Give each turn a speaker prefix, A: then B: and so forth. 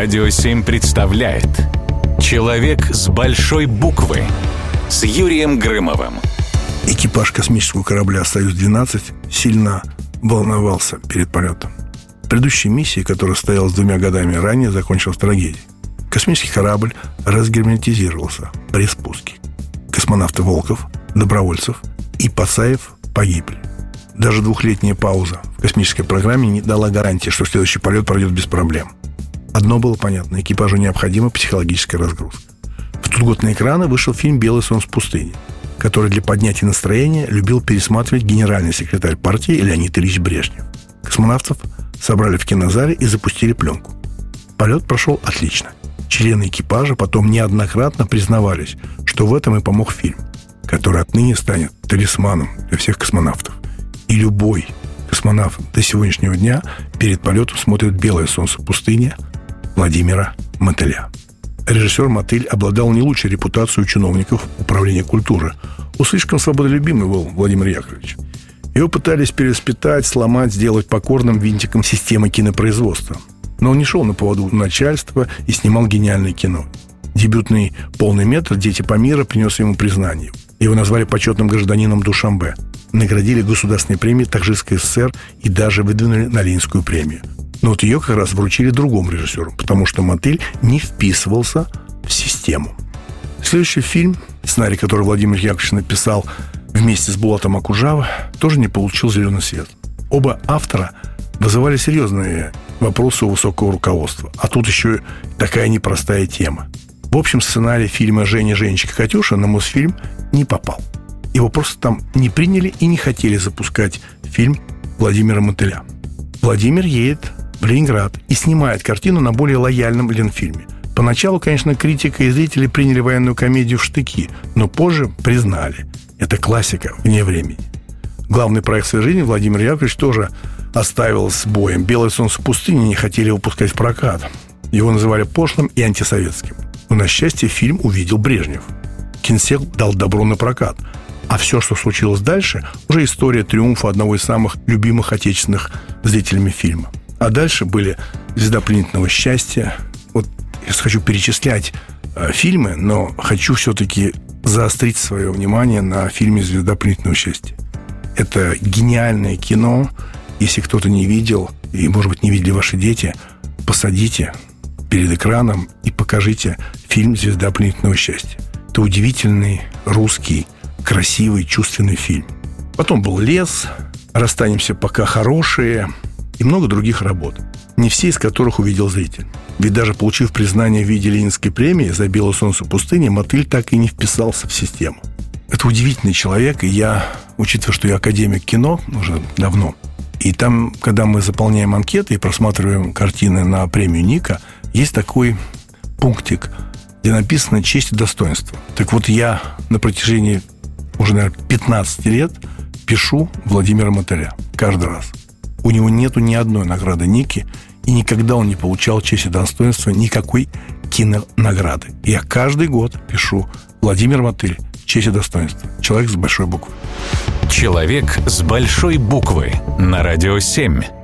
A: Радио 7 представляет Человек с большой буквы с Юрием Грымовым.
B: Экипаж космического корабля «Союз-12» сильно волновался перед полетом. Предыдущая миссия, которая стояла с двумя годами ранее, закончилась трагедией. Космический корабль разгерметизировался при спуске. Космонавты Волков, Добровольцев и Пасаев погибли. Даже двухлетняя пауза в космической программе не дала гарантии, что следующий полет пройдет без проблем. Одно было понятно – экипажу необходима психологическая разгрузка. В тот год на экраны вышел фильм «Белый солнце пустыни», который для поднятия настроения любил пересматривать генеральный секретарь партии Леонид Ильич Брежнев. Космонавтов собрали в кинозале и запустили пленку. Полет прошел отлично. Члены экипажа потом неоднократно признавались, что в этом и помог фильм, который отныне станет талисманом для всех космонавтов. И любой космонавт до сегодняшнего дня перед полетом смотрит «Белое солнце пустыни» Владимира Мотыля. Режиссер Мотыль обладал не лучшей репутацией у чиновников управления культуры. У слишком свободолюбимый был Владимир Яковлевич. Его пытались переспитать, сломать, сделать покорным винтиком системы кинопроизводства. Но он не шел на поводу начальства и снимал гениальное кино. Дебютный полный метр «Дети по миру» принес ему признание. Его назвали почетным гражданином Душамбе наградили государственной премией Таджикской ССР и даже выдвинули на Ленинскую премию. Но вот ее как раз вручили другому режиссеру, потому что мотель не вписывался в систему. Следующий фильм, сценарий, который Владимир Яковлевич написал вместе с Булатом Акужава, тоже не получил зеленый свет. Оба автора вызывали серьезные вопросы у высокого руководства. А тут еще такая непростая тема. В общем, сценарий фильма «Женя, Женечка, Катюша» на Мосфильм не попал. Его просто там не приняли и не хотели запускать фильм Владимира Мотыля. Владимир едет в Ленинград и снимает картину на более лояльном Ленфильме. Поначалу, конечно, критика и зрители приняли военную комедию в штыки, но позже признали. Это классика вне времени. Главный проект своей жизни Владимир Яковлевич тоже оставил с боем. «Белое солнце пустыни» не хотели выпускать в прокат. Его называли пошлым и антисоветским. Но, на счастье, фильм увидел Брежнев. Кинсек дал добро на прокат – а все, что случилось дальше, уже история триумфа одного из самых любимых отечественных зрителями фильма. А дальше были «Звезда пленительного счастья». Вот я хочу перечислять э, фильмы, но хочу все-таки заострить свое внимание на фильме «Звезда пленительного счастья». Это гениальное кино. Если кто-то не видел, и, может быть, не видели ваши дети, посадите перед экраном и покажите фильм «Звезда пленительного счастья». Это удивительный русский красивый, чувственный фильм. Потом был «Лес», «Расстанемся пока хорошие» и много других работ, не все из которых увидел зритель. Ведь даже получив признание в виде Ленинской премии за «Белое солнце пустыни», Мотыль так и не вписался в систему. Это удивительный человек, и я, учитывая, что я академик кино уже давно, и там, когда мы заполняем анкеты и просматриваем картины на премию Ника, есть такой пунктик, где написано «честь и достоинство». Так вот, я на протяжении уже, наверное, 15 лет пишу Владимира Мотыля каждый раз. У него нету ни одной награды Ники, и никогда он не получал честь и достоинства никакой кинонаграды. Я каждый год пишу Владимир Мотыль, честь и достоинство. Человек с большой буквы.
A: Человек с большой буквы на радио 7.